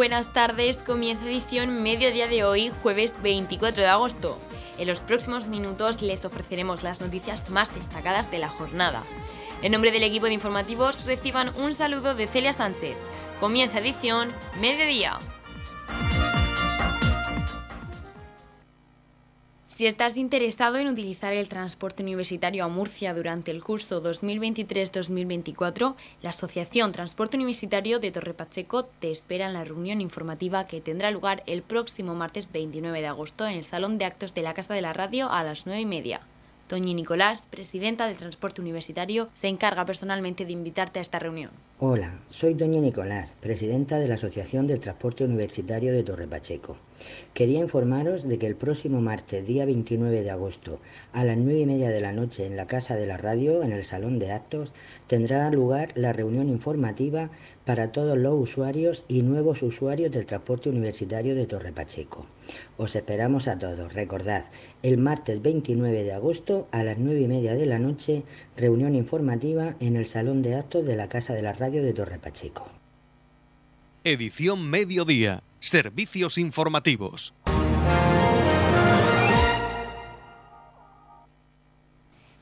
Buenas tardes, comienza edición mediodía de hoy, jueves 24 de agosto. En los próximos minutos les ofreceremos las noticias más destacadas de la jornada. En nombre del equipo de informativos reciban un saludo de Celia Sánchez. Comienza edición mediodía. Si estás interesado en utilizar el transporte universitario a Murcia durante el curso 2023-2024, la Asociación Transporte Universitario de Torre Pacheco te espera en la reunión informativa que tendrá lugar el próximo martes 29 de agosto en el Salón de Actos de la Casa de la Radio a las 9 y media. Doña Nicolás, presidenta del Transporte Universitario, se encarga personalmente de invitarte a esta reunión. Hola, soy Doña Nicolás, presidenta de la Asociación del Transporte Universitario de Torre Pacheco. Quería informaros de que el próximo martes, día 29 de agosto, a las 9 y media de la noche, en la Casa de la Radio, en el Salón de Actos, tendrá lugar la reunión informativa para todos los usuarios y nuevos usuarios del transporte universitario de Torre Pacheco. Os esperamos a todos. Recordad, el martes 29 de agosto, a las 9 y media de la noche, reunión informativa en el Salón de Actos de la Casa de la Radio de Torre Pacheco. Edición Mediodía. Servicios informativos.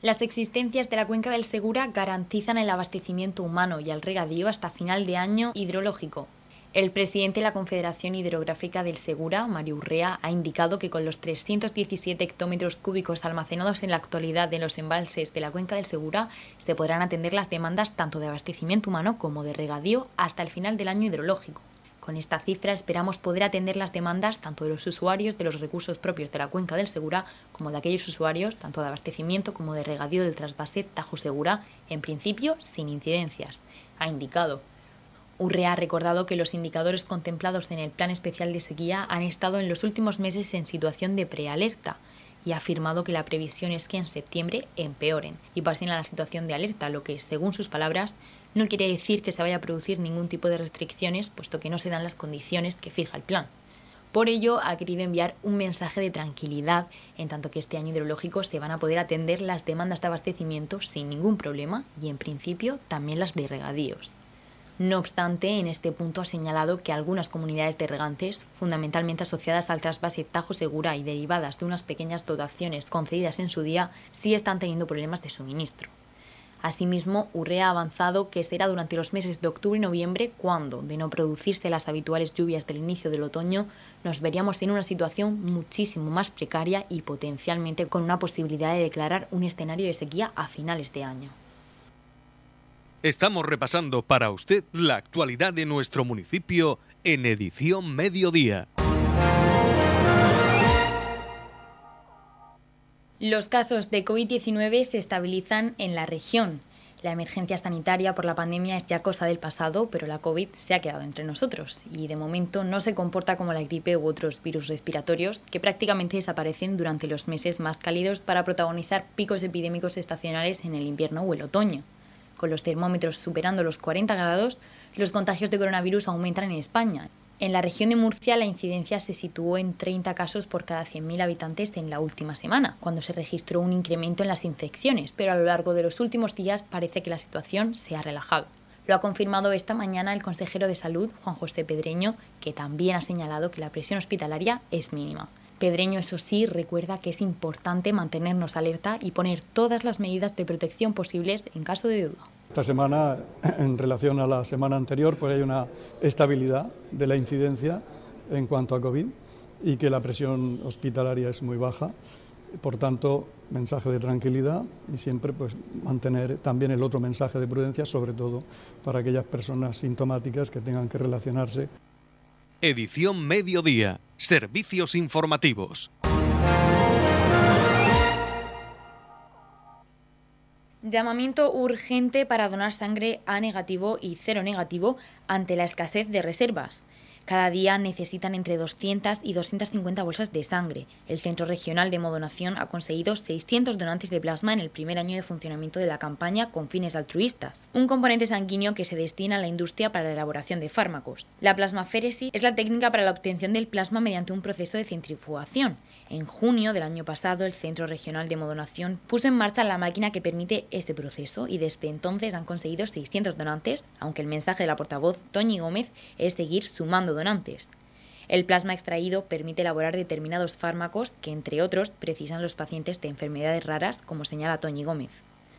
Las existencias de la cuenca del Segura garantizan el abastecimiento humano y el regadío hasta final de año hidrológico. El presidente de la Confederación Hidrográfica del Segura, Mario Urrea, ha indicado que con los 317 hectómetros cúbicos almacenados en la actualidad en los embalses de la cuenca del Segura, se podrán atender las demandas tanto de abastecimiento humano como de regadío hasta el final del año hidrológico. Con esta cifra esperamos poder atender las demandas tanto de los usuarios de los recursos propios de la cuenca del Segura como de aquellos usuarios tanto de abastecimiento como de regadío del trasvase Tajo Segura, en principio sin incidencias, ha indicado. Urrea ha recordado que los indicadores contemplados en el Plan Especial de Sequía han estado en los últimos meses en situación de prealerta y ha afirmado que la previsión es que en septiembre empeoren y pasen a la situación de alerta, lo que, según sus palabras, no quiere decir que se vaya a producir ningún tipo de restricciones, puesto que no se dan las condiciones que fija el plan. Por ello, ha querido enviar un mensaje de tranquilidad, en tanto que este año hidrológico se van a poder atender las demandas de abastecimiento sin ningún problema y, en principio, también las de regadíos. No obstante, en este punto ha señalado que algunas comunidades de regantes, fundamentalmente asociadas al trasvase Tajo Segura y derivadas de unas pequeñas dotaciones concedidas en su día, sí están teniendo problemas de suministro. Asimismo, Urrea ha avanzado que será durante los meses de octubre y noviembre cuando, de no producirse las habituales lluvias del inicio del otoño, nos veríamos en una situación muchísimo más precaria y potencialmente con una posibilidad de declarar un escenario de sequía a finales de año. Estamos repasando para usted la actualidad de nuestro municipio en edición mediodía. Los casos de COVID-19 se estabilizan en la región. La emergencia sanitaria por la pandemia es ya cosa del pasado, pero la COVID se ha quedado entre nosotros y de momento no se comporta como la gripe u otros virus respiratorios que prácticamente desaparecen durante los meses más cálidos para protagonizar picos epidémicos estacionales en el invierno o el otoño con los termómetros superando los 40 grados, los contagios de coronavirus aumentan en España. En la región de Murcia la incidencia se situó en 30 casos por cada 100.000 habitantes en la última semana, cuando se registró un incremento en las infecciones, pero a lo largo de los últimos días parece que la situación se ha relajado. Lo ha confirmado esta mañana el consejero de Salud, Juan José Pedreño, que también ha señalado que la presión hospitalaria es mínima. Pedreño, eso sí, recuerda que es importante mantenernos alerta y poner todas las medidas de protección posibles en caso de duda. Esta semana, en relación a la semana anterior, pues hay una estabilidad de la incidencia en cuanto a COVID y que la presión hospitalaria es muy baja. Por tanto, mensaje de tranquilidad y siempre pues, mantener también el otro mensaje de prudencia, sobre todo para aquellas personas sintomáticas que tengan que relacionarse. Edición Mediodía. Servicios informativos. Llamamiento urgente para donar sangre A negativo y cero negativo ante la escasez de reservas. Cada día necesitan entre 200 y 250 bolsas de sangre. El Centro Regional de Modonación ha conseguido 600 donantes de plasma en el primer año de funcionamiento de la campaña con fines altruistas, un componente sanguíneo que se destina a la industria para la elaboración de fármacos. La plasmaféresis es la técnica para la obtención del plasma mediante un proceso de centrifugación. En junio del año pasado, el Centro Regional de Modonación puso en marcha la máquina que permite ese proceso y desde entonces han conseguido 600 donantes, aunque el mensaje de la portavoz Toñi Gómez es seguir sumando donantes. El plasma extraído permite elaborar determinados fármacos que, entre otros, precisan los pacientes de enfermedades raras, como señala Toñi Gómez.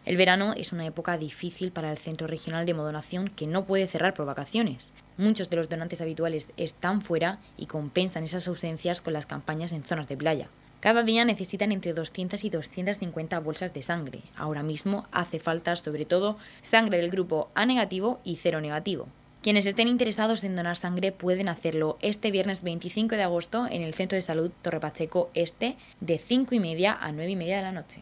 El verano es una época difícil para el Centro Regional de Modonación que no puede cerrar por vacaciones. Muchos de los donantes habituales están fuera y compensan esas ausencias con las campañas en zonas de playa. Cada día necesitan entre 200 y 250 bolsas de sangre. Ahora mismo hace falta sobre todo sangre del grupo A negativo y cero negativo. Quienes estén interesados en donar sangre pueden hacerlo este viernes 25 de agosto en el Centro de Salud Torre Pacheco Este de 5 y media a 9 y media de la noche.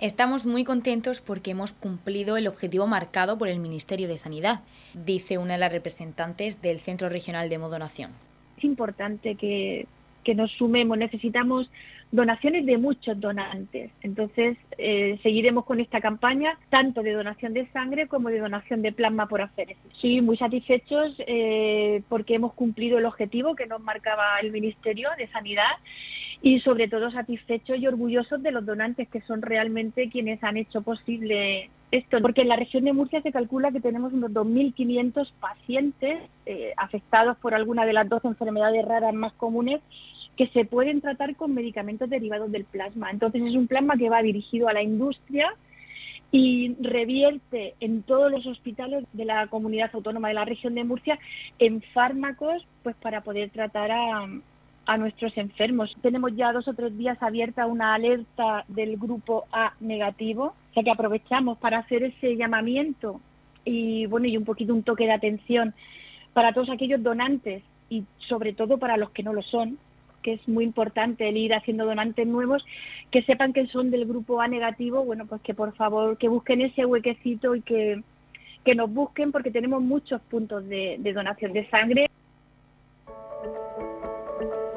Estamos muy contentos porque hemos cumplido el objetivo marcado por el Ministerio de Sanidad, dice una de las representantes del Centro Regional de Modonación. Es importante que, que nos sumemos, necesitamos donaciones de muchos donantes. Entonces, eh, seguiremos con esta campaña, tanto de donación de sangre como de donación de plasma por aféresis. Sí, muy satisfechos eh, porque hemos cumplido el objetivo que nos marcaba el Ministerio de Sanidad y sobre todo satisfechos y orgullosos de los donantes que son realmente quienes han hecho posible esto, porque en la región de Murcia se calcula que tenemos unos 2.500 pacientes eh, afectados por alguna de las dos enfermedades raras más comunes que se pueden tratar con medicamentos derivados del plasma. Entonces es un plasma que va dirigido a la industria y revierte en todos los hospitales de la comunidad autónoma de la región de Murcia en fármacos pues para poder tratar a, a nuestros enfermos. Tenemos ya dos o tres días abierta una alerta del grupo A negativo, o sea que aprovechamos para hacer ese llamamiento y bueno y un poquito un toque de atención para todos aquellos donantes y sobre todo para los que no lo son, que es muy importante el ir haciendo donantes nuevos, que sepan que son del grupo A negativo, bueno, pues que por favor que busquen ese huequecito y que, que nos busquen porque tenemos muchos puntos de, de donación de sangre.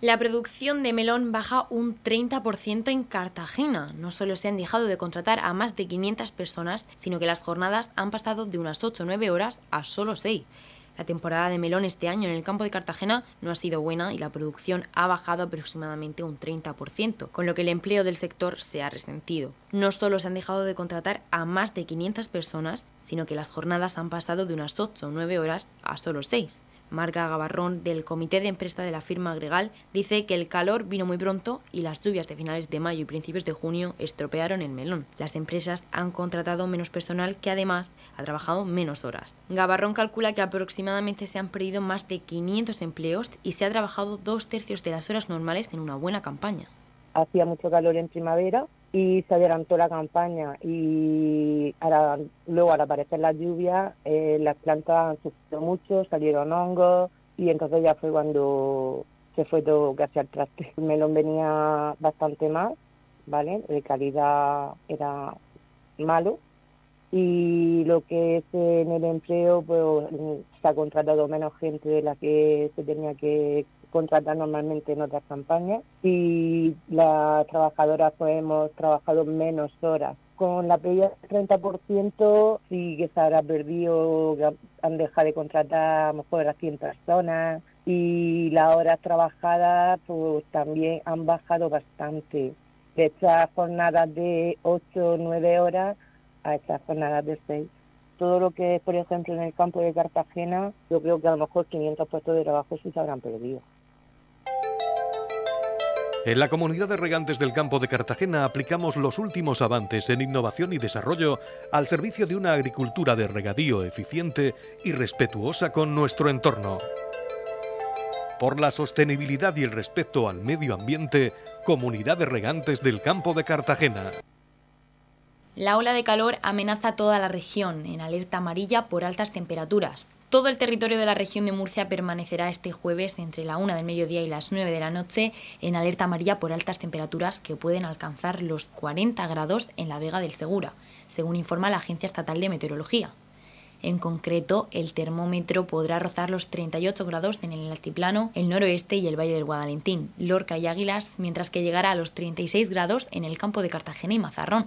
La producción de melón baja un 30% en Cartagena. No solo se han dejado de contratar a más de 500 personas, sino que las jornadas han pasado de unas 8 o 9 horas a solo 6. La temporada de melón este año en el campo de Cartagena no ha sido buena y la producción ha bajado aproximadamente un 30%, con lo que el empleo del sector se ha resentido. No solo se han dejado de contratar a más de 500 personas, sino que las jornadas han pasado de unas 8 o 9 horas a solo 6. Marga Gabarrón, del comité de empresa de la firma Gregal, dice que el calor vino muy pronto y las lluvias de finales de mayo y principios de junio estropearon el melón. Las empresas han contratado menos personal que además ha trabajado menos horas. Gabarrón calcula que aproximadamente se han perdido más de 500 empleos y se ha trabajado dos tercios de las horas normales en una buena campaña. Hacía mucho calor en primavera y se adelantó la campaña y luego al aparecer las lluvias eh, las plantas han sufrido mucho, salieron hongos y entonces ya fue cuando se fue todo casi al traste. El melón venía bastante mal, ¿vale? De calidad era malo y lo que es en el empleo pues se ha contratado menos gente de la que se tenía que contratar normalmente en otras campañas y las trabajadoras pues hemos trabajado menos horas. Con la pérdida del 30% sí que se habrá perdido, han dejado de contratar a lo mejor a 100 personas y las horas trabajadas pues también han bajado bastante. De estas jornadas de 8 o 9 horas a estas jornadas de 6 todo lo que es, por ejemplo, en el campo de Cartagena, yo creo que a lo mejor 500 puestos de trabajo sí se habrán perdido. En la comunidad de regantes del campo de Cartagena aplicamos los últimos avances en innovación y desarrollo al servicio de una agricultura de regadío eficiente y respetuosa con nuestro entorno. Por la sostenibilidad y el respeto al medio ambiente, Comunidad de Regantes del Campo de Cartagena. La ola de calor amenaza toda la región, en alerta amarilla por altas temperaturas. Todo el territorio de la región de Murcia permanecerá este jueves entre la 1 del mediodía y las 9 de la noche en alerta amarilla por altas temperaturas que pueden alcanzar los 40 grados en la Vega del Segura, según informa la Agencia Estatal de Meteorología. En concreto, el termómetro podrá rozar los 38 grados en el altiplano, el noroeste y el Valle del Guadalentín, Lorca y Águilas, mientras que llegará a los 36 grados en el campo de Cartagena y Mazarrón.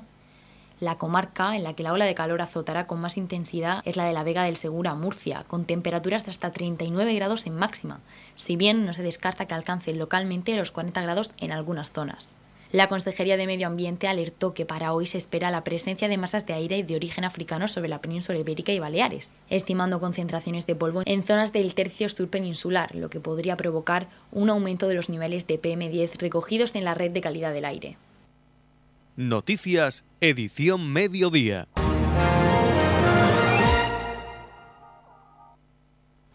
La comarca en la que la ola de calor azotará con más intensidad es la de la Vega del Segura, Murcia, con temperaturas de hasta 39 grados en máxima, si bien no se descarta que alcance localmente los 40 grados en algunas zonas. La Consejería de Medio Ambiente alertó que para hoy se espera la presencia de masas de aire de origen africano sobre la península ibérica y Baleares, estimando concentraciones de polvo en zonas del tercio sur peninsular, lo que podría provocar un aumento de los niveles de PM10 recogidos en la red de calidad del aire. Noticias, edición mediodía.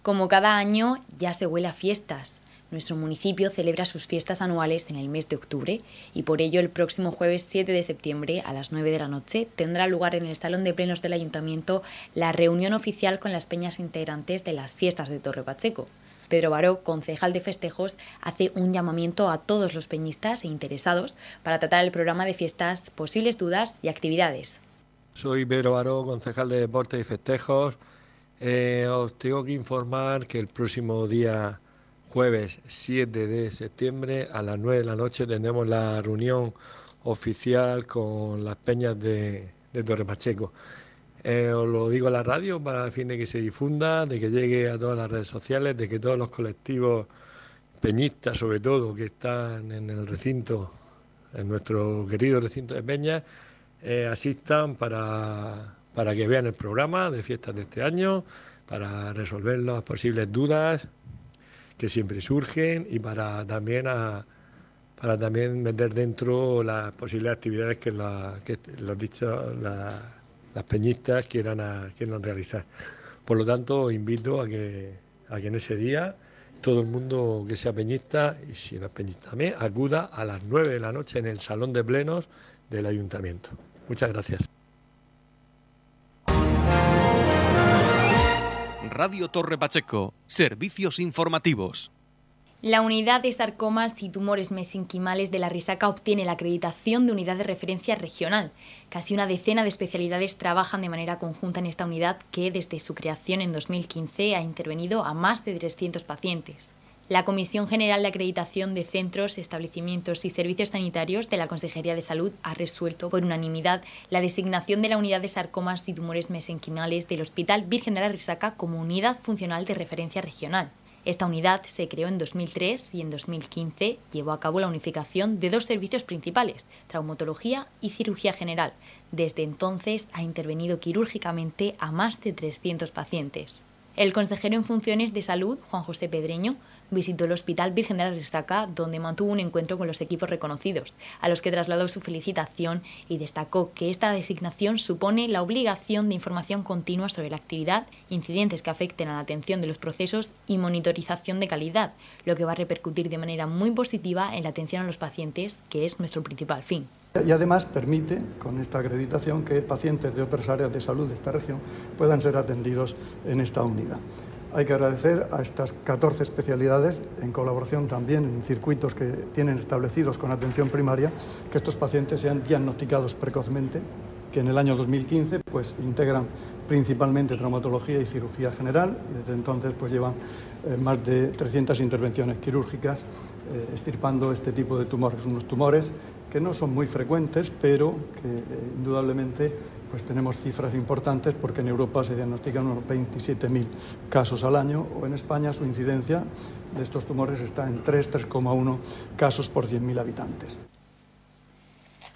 Como cada año, ya se huele a fiestas. Nuestro municipio celebra sus fiestas anuales en el mes de octubre y por ello el próximo jueves 7 de septiembre a las 9 de la noche tendrá lugar en el Salón de Plenos del Ayuntamiento la reunión oficial con las peñas integrantes de las fiestas de Torre Pacheco. Pedro Baró, concejal de festejos, hace un llamamiento a todos los peñistas e interesados para tratar el programa de fiestas, posibles dudas y actividades. Soy Pedro Baró, concejal de deportes y festejos. Eh, os tengo que informar que el próximo día jueves 7 de septiembre a las 9 de la noche tendremos la reunión oficial con las peñas de, de Torre Pacheco. Eh, os lo digo en la radio para el fin de que se difunda, de que llegue a todas las redes sociales, de que todos los colectivos peñistas, sobre todo, que están en el recinto, en nuestro querido recinto de Peña, eh, asistan para, para que vean el programa de fiestas de este año, para resolver las posibles dudas que siempre surgen y para también para también meter dentro las posibles actividades que, la, que los dicho, la, las peñistas quieran, quieran realizar. Por lo tanto, invito a que, a que en ese día todo el mundo que sea peñista, y si no es peñista también, acuda a las 9 de la noche en el Salón de Plenos del Ayuntamiento. Muchas gracias. Radio Torre Pacheco, servicios informativos. La unidad de sarcomas y tumores mesenquimales de la Risaca obtiene la acreditación de unidad de referencia regional. Casi una decena de especialidades trabajan de manera conjunta en esta unidad que desde su creación en 2015 ha intervenido a más de 300 pacientes. La Comisión General de Acreditación de Centros, Establecimientos y Servicios Sanitarios de la Consejería de Salud ha resuelto por unanimidad la designación de la unidad de sarcomas y tumores mesenquimales del Hospital Virgen de la Risaca como unidad funcional de referencia regional. Esta unidad se creó en 2003 y en 2015 llevó a cabo la unificación de dos servicios principales, traumatología y cirugía general. Desde entonces ha intervenido quirúrgicamente a más de 300 pacientes. El consejero en funciones de salud, Juan José Pedreño, visitó el Hospital Virgen de la Risaca, donde mantuvo un encuentro con los equipos reconocidos, a los que trasladó su felicitación y destacó que esta designación supone la obligación de información continua sobre la actividad, incidentes que afecten a la atención de los procesos y monitorización de calidad, lo que va a repercutir de manera muy positiva en la atención a los pacientes, que es nuestro principal fin. Y además permite, con esta acreditación, que pacientes de otras áreas de salud de esta región puedan ser atendidos en esta unidad. Hay que agradecer a estas 14 especialidades, en colaboración también en circuitos que tienen establecidos con atención primaria, que estos pacientes sean diagnosticados precozmente, que en el año 2015 pues, integran principalmente traumatología y cirugía general, y desde entonces pues, llevan eh, más de 300 intervenciones quirúrgicas eh, estirpando este tipo de tumores, unos tumores que no son muy frecuentes, pero que eh, indudablemente pues tenemos cifras importantes porque en Europa se diagnostican unos 27.000 casos al año o en España su incidencia de estos tumores está en 3-3,1 casos por 100.000 habitantes.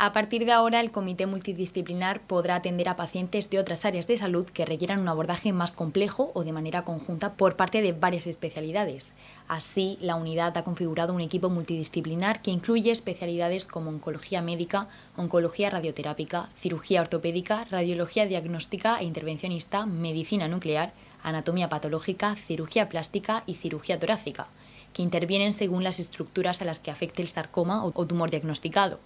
A partir de ahora, el comité multidisciplinar podrá atender a pacientes de otras áreas de salud que requieran un abordaje más complejo o de manera conjunta por parte de varias especialidades. Así, la unidad ha configurado un equipo multidisciplinar que incluye especialidades como oncología médica, oncología radioterápica, cirugía ortopédica, radiología diagnóstica e intervencionista, medicina nuclear, anatomía patológica, cirugía plástica y cirugía torácica, que intervienen según las estructuras a las que afecte el sarcoma o tumor diagnosticado.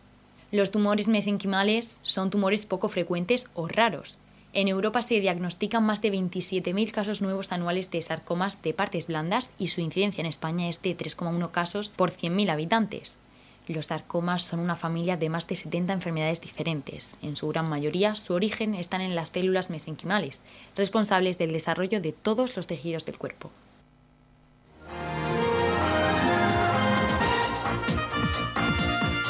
Los tumores mesenquimales son tumores poco frecuentes o raros. En Europa se diagnostican más de 27.000 casos nuevos anuales de sarcomas de partes blandas y su incidencia en España es de 3,1 casos por 100.000 habitantes. Los sarcomas son una familia de más de 70 enfermedades diferentes. En su gran mayoría, su origen está en las células mesenquimales, responsables del desarrollo de todos los tejidos del cuerpo.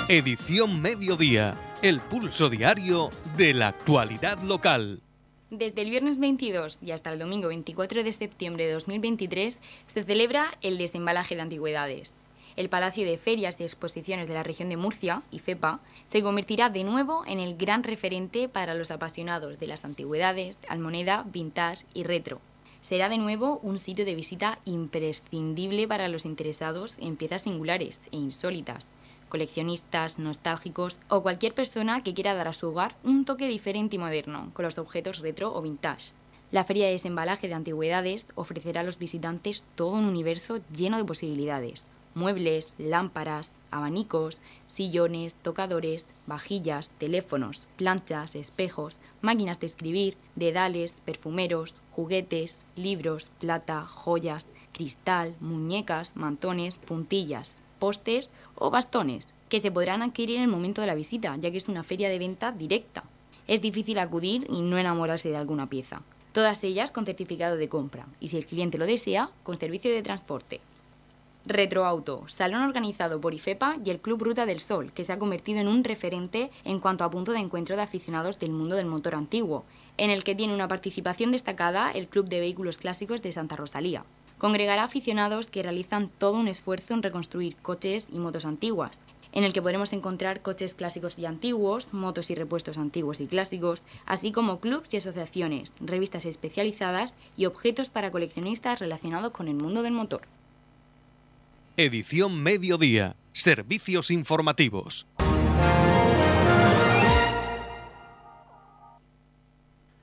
Edición Mediodía, el pulso diario de la actualidad local. Desde el viernes 22 y hasta el domingo 24 de septiembre de 2023 se celebra el desembalaje de antigüedades. El Palacio de Ferias y Exposiciones de la región de Murcia, IFEPA, se convertirá de nuevo en el gran referente para los apasionados de las antigüedades, almoneda, vintage y retro. Será de nuevo un sitio de visita imprescindible para los interesados en piezas singulares e insólitas, coleccionistas, nostálgicos o cualquier persona que quiera dar a su hogar un toque diferente y moderno con los objetos retro o vintage. La feria de desembalaje de antigüedades ofrecerá a los visitantes todo un universo lleno de posibilidades. Muebles, lámparas, abanicos, sillones, tocadores, vajillas, teléfonos, planchas, espejos, máquinas de escribir, dedales, perfumeros, juguetes, libros, plata, joyas, cristal, muñecas, mantones, puntillas, postes o bastones, que se podrán adquirir en el momento de la visita, ya que es una feria de venta directa. Es difícil acudir y no enamorarse de alguna pieza. Todas ellas con certificado de compra y, si el cliente lo desea, con servicio de transporte. Retroauto, salón organizado por IFEPA y el Club Ruta del Sol, que se ha convertido en un referente en cuanto a punto de encuentro de aficionados del mundo del motor antiguo, en el que tiene una participación destacada el Club de Vehículos Clásicos de Santa Rosalía. Congregará aficionados que realizan todo un esfuerzo en reconstruir coches y motos antiguas, en el que podremos encontrar coches clásicos y antiguos, motos y repuestos antiguos y clásicos, así como clubs y asociaciones, revistas especializadas y objetos para coleccionistas relacionados con el mundo del motor. Edición Mediodía. Servicios informativos.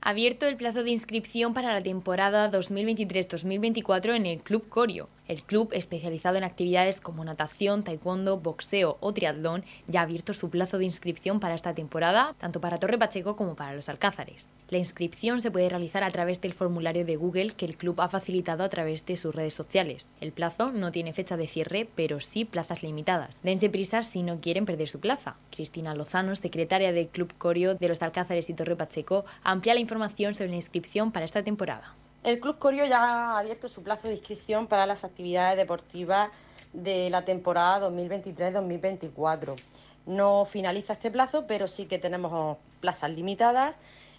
Abierto el plazo de inscripción para la temporada 2023-2024 en el Club Corio. El club, especializado en actividades como natación, taekwondo, boxeo o triatlón, ya ha abierto su plazo de inscripción para esta temporada, tanto para Torre Pacheco como para los Alcázares. La inscripción se puede realizar a través del formulario de Google que el club ha facilitado a través de sus redes sociales. El plazo no tiene fecha de cierre, pero sí plazas limitadas. Dense prisa si no quieren perder su plaza. Cristina Lozano, secretaria del Club Corio de los Alcázares y Torre Pacheco, amplía la información sobre la inscripción para esta temporada. El Club Corio ya ha abierto su plazo de inscripción para las actividades deportivas de la temporada 2023-2024. No finaliza este plazo, pero sí que tenemos plazas limitadas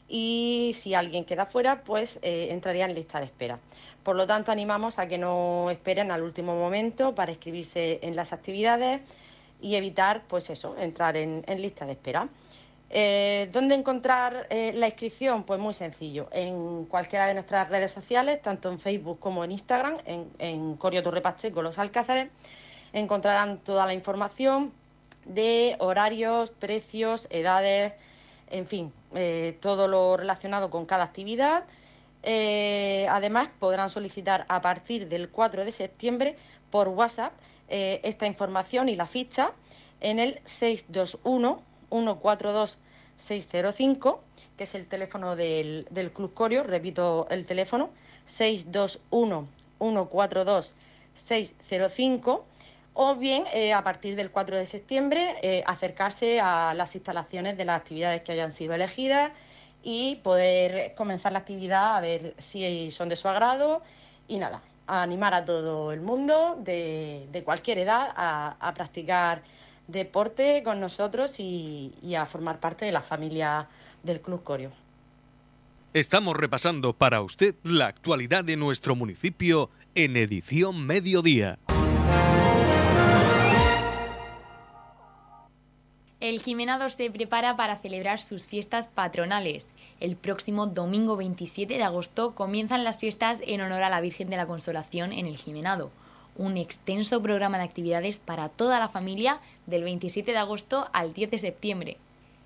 y si alguien queda fuera, pues eh, entraría en lista de espera. Por lo tanto, animamos a que no esperen al último momento para inscribirse en las actividades y evitar, pues eso, entrar en lista de espera. Eh, ¿Dónde encontrar eh, la inscripción? Pues muy sencillo, en cualquiera de nuestras redes sociales, tanto en Facebook como en Instagram, en, Corio Torre Los Alcázares, encontrarán toda la información de horarios, precios, edades, en fin, eh, todo lo relacionado con cada actividad. además, podrán solicitar a partir del 4 de septiembre por WhatsApp esta información y la ficha en el 621 142 605, que es el teléfono del, Club Corio, repito el teléfono, 621-142-605, o bien eh, a partir del 4 de septiembre eh, acercarse a las instalaciones de las actividades que hayan sido elegidas y poder comenzar la actividad a ver si son de su agrado y nada, a animar a todo el mundo de, cualquier edad a practicar deporte con nosotros y, a formar parte de la familia del Club Corio. Estamos repasando para usted la actualidad de nuestro municipio en edición mediodía. El Jimenado se prepara para celebrar sus fiestas patronales. El próximo domingo 27 de agosto comienzan las fiestas en honor a la Virgen de la Consolación en el Jimenado un extenso programa de actividades para toda la familia del 27 de agosto al 10 de septiembre.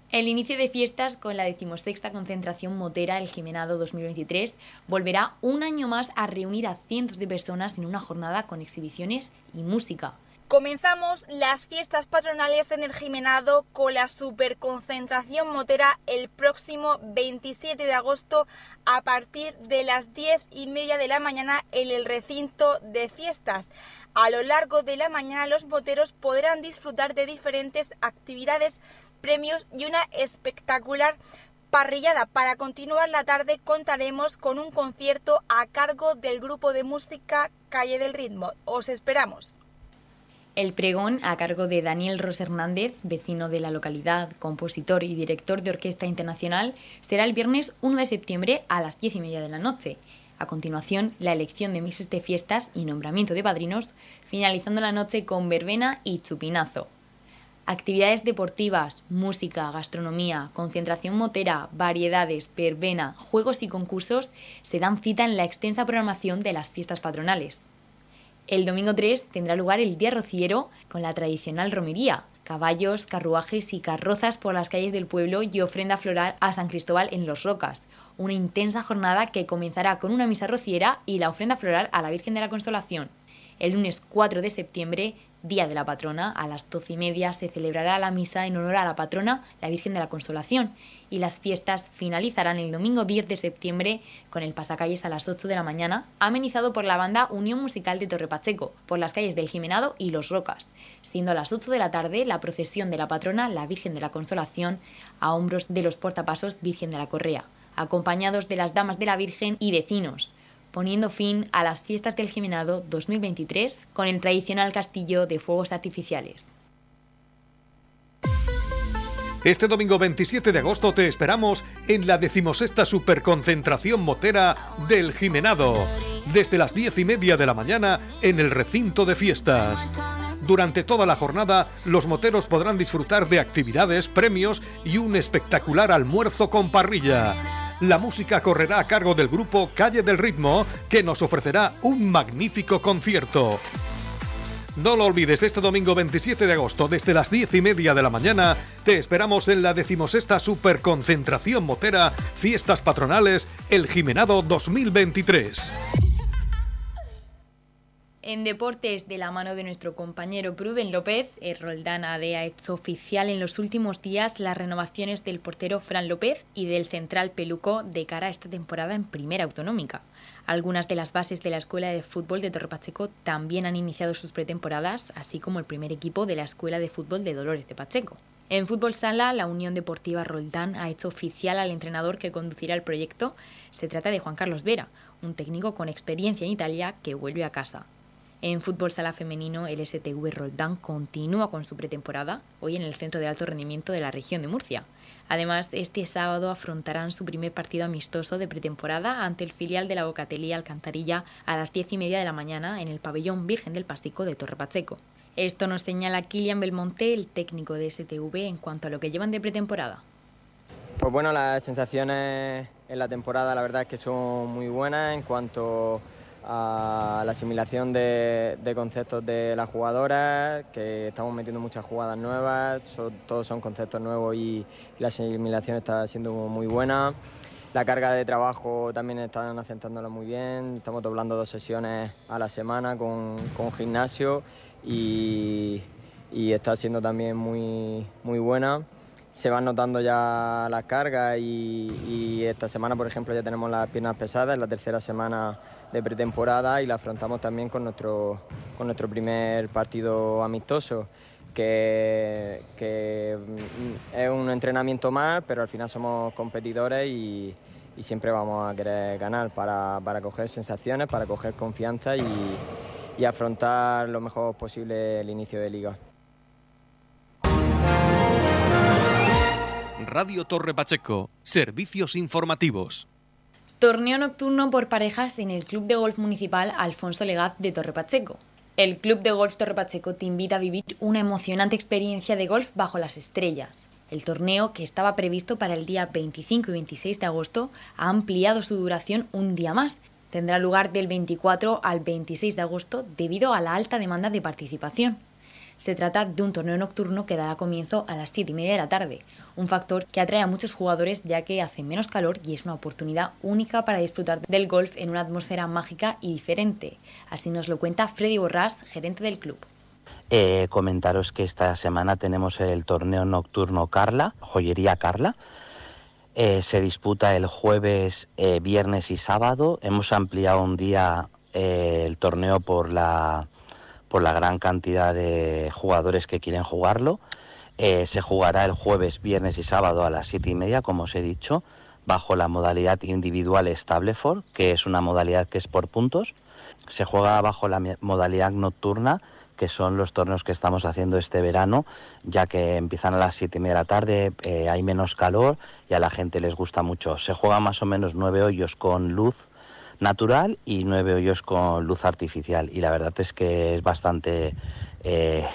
El inicio de fiestas con la decimosexta concentración motera El Jimenado 2023 volverá un año más a reunir a cientos de personas en una jornada con exhibiciones y música. Comenzamos las fiestas patronales en el Jimenado con la superconcentración motera el próximo 27 de agosto a partir de las 10 y media de la mañana en el recinto de fiestas. A lo largo de la mañana los moteros podrán disfrutar de diferentes actividades, premios y una espectacular parrillada. Para continuar la tarde contaremos con un concierto a cargo del grupo de música Calle del Ritmo. Os esperamos. El pregón, a cargo de Daniel Ros Hernández, vecino de la localidad, compositor y director de Orquesta Internacional, será el viernes 1 de septiembre a las 10 y media de la noche. A continuación, la elección de mises de fiestas y nombramiento de padrinos, finalizando la noche con verbena y chupinazo. Actividades deportivas, música, gastronomía, concentración motera, variedades, verbena, juegos y concursos se dan cita en la extensa programación de las fiestas patronales. El domingo 3 tendrá lugar el Día Rociero con la tradicional romería, caballos, carruajes y carrozas por las calles del pueblo y ofrenda floral a San Cristóbal en Los Rocas. Una intensa jornada que comenzará con una misa rociera y la ofrenda floral a la Virgen de la Consolación. El lunes 4 de septiembre Día de la Patrona, a las doce y media se celebrará la misa en honor a la patrona, la Virgen de la Consolación, y las fiestas finalizarán el domingo 10 de septiembre con el pasacalles a las 8 de la mañana, amenizado por la banda Unión Musical de Torre Pacheco, por las calles del Jimenado y Los Rocas, siendo a las 8 de la tarde la procesión de la patrona, la Virgen de la Consolación, a hombros de los portapasos Virgen de la Correa, acompañados de las damas de la Virgen y vecinos poniendo fin a las fiestas del Jimenado 2023 con el tradicional castillo de fuegos artificiales. Este domingo 27 de agosto te esperamos en la decimosexta superconcentración motera del Jimenado, desde las diez y media de la mañana en el recinto de fiestas. Durante toda la jornada, los moteros podrán disfrutar de actividades, premios y un espectacular almuerzo con parrilla la música correrá a cargo del grupo Calle del Ritmo, que nos ofrecerá un magnífico concierto. No lo olvides, este domingo 27 de agosto, desde las 10 y media de la mañana, te esperamos en la decimosexta Superconcentración Motera Fiestas Patronales El Jimenado 2023. En deportes, de la mano de nuestro compañero Pruden López, el Roldán AD ha hecho oficial en los últimos días las renovaciones del portero Fran López y del central Peluco de cara a esta temporada en Primera Autonómica. Algunas de las bases de la Escuela de Fútbol de Torre Pacheco también han iniciado sus pretemporadas, así como el primer equipo de la Escuela de Fútbol de Dolores de Pacheco. En Fútbol Sala, la Unión Deportiva Roldán ha hecho oficial al entrenador que conducirá el proyecto. Se trata de Juan Carlos Vera, un técnico con experiencia en Italia que vuelve a casa. En fútbol sala femenino, el STV Roldán continúa con su pretemporada, hoy en el Centro de Alto Rendimiento de la región de Murcia. Además, este sábado afrontarán su primer partido amistoso de pretemporada ante el filial de la Bocatelía Alcantarilla a las diez y media de la mañana en el pabellón Virgen del Pastico de Torre Pacheco. Esto nos señala Kilian Belmonte, el técnico de STV, en cuanto a lo que llevan de pretemporada. Pues bueno, las sensaciones en la temporada la verdad es que son muy buenas en cuanto la asimilación de, conceptos de las jugadoras, que estamos metiendo muchas jugadas nuevas, todos son conceptos nuevos y, la asimilación está siendo muy buena. La carga de trabajo también están aceptándola muy bien, estamos doblando dos sesiones a la semana con, gimnasio y, está siendo también muy, muy buena. Se van notando ya las cargas y, y, esta semana, por ejemplo, ya tenemos las piernas pesadas, la tercera semana de pretemporada y la afrontamos también con nuestro, con nuestro primer partido amistoso. Que, mm, es un entrenamiento más, pero al final somos competidores y, siempre vamos a querer ganar para, para, coger sensaciones, para coger confianza y, y afrontar lo mejor posible el inicio de liga. Radio Torre Pacheco, servicios informativos. Torneo nocturno por parejas en el Club de Golf Municipal Alfonso Legaz de Torre Pacheco. El Club de Golf Torre Pacheco te invita a vivir una emocionante experiencia de golf bajo las estrellas. El torneo, que estaba previsto para el día 25 y 26 de agosto, ha ampliado su duración un día más. Tendrá lugar del 24 al 26 de agosto debido a la alta demanda de participación. Se trata de un torneo nocturno que dará comienzo a las 7 y media de la tarde, un factor que atrae a muchos jugadores ya que hace menos calor y es una oportunidad única para disfrutar del golf en una atmósfera mágica y diferente. Así nos lo cuenta Freddy Borrás, gerente del club. Eh, comentaros que esta semana tenemos el torneo nocturno Carla, joyería Carla. Eh, se disputa el jueves, eh, viernes y sábado. Hemos ampliado un día el torneo por la, por la gran cantidad de jugadores que quieren jugarlo. se jugará el jueves, viernes y sábado a las siete y media, como os he dicho bajo la modalidad individual Stableford, que es una modalidad que es por puntos. Se juega bajo la modalidad nocturna, que son los torneos que estamos haciendo este verano, ya que empiezan a las 7 y media de la tarde, eh, hay menos calor y a la gente les gusta mucho. Se juega más o menos nueve hoyos con luz natural y nueve hoyos con luz artificial. Y la verdad es que es bastante eh,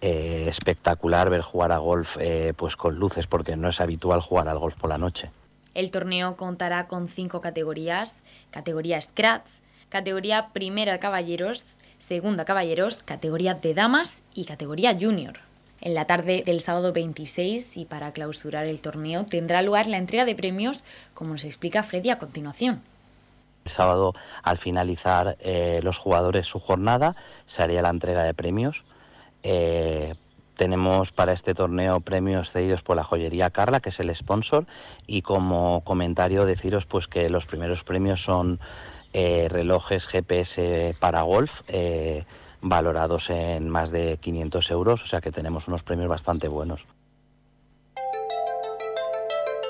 eh, espectacular ver jugar a golf pues con luces, porque no es habitual jugar al golf por la noche. El torneo contará con cinco categorías, categoría Scratch, categoría Primera Caballeros, Segunda Caballeros, categoría de Damas y categoría Junior. En la tarde del sábado 26 y para clausurar el torneo tendrá lugar la entrega de premios, como nos explica Freddy a continuación. El sábado, al finalizar eh, los jugadores su jornada, se haría la entrega de premios. Eh, tenemos para este torneo premios cedidos por la joyería Carla, que es el sponsor, y como comentario deciros pues que los primeros premios son eh, relojes GPS para golf, valorados en más de 500 euros, o sea que tenemos unos premios bastante buenos.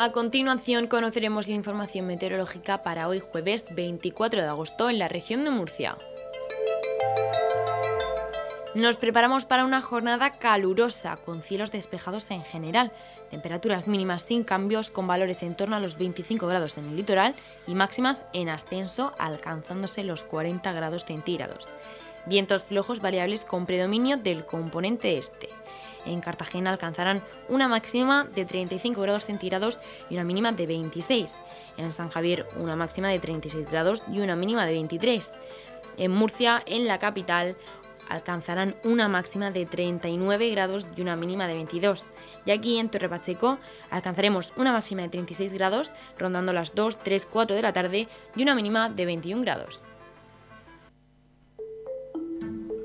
A continuación conoceremos la información meteorológica para hoy jueves 24 de agosto en la región de Murcia. Nos preparamos para una jornada calurosa, con cielos despejados en general, temperaturas mínimas sin cambios, con valores en torno a los 25 grados en el litoral y máximas en ascenso, alcanzándose los 40 grados centígrados. Vientos flojos variables con predominio del componente este en Cartagena alcanzarán una máxima de 35 grados centígrados y una mínima de 26. En San Javier una máxima de 36 grados y una mínima de 23. En Murcia, en la capital, alcanzarán una máxima de 39 grados y una mínima de 22. Y aquí en Torre Pacheco alcanzaremos una máxima de 36 grados, rondando las 2, 3, 4 de la tarde y una mínima de 21 grados.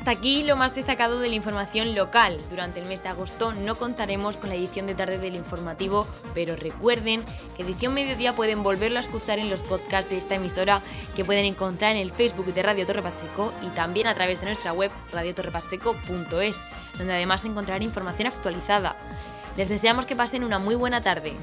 Hasta aquí lo más destacado de la información local. Durante el mes de agosto no contaremos con la edición de tarde del informativo, pero recuerden que edición mediodía pueden volverlo a escuchar en los podcasts de esta emisora que pueden encontrar en el Facebook de Radio Torre Pacheco y también a través de nuestra web radiotorrepacheco.es, donde además encontrarán información actualizada. Les deseamos que pasen una muy buena tarde.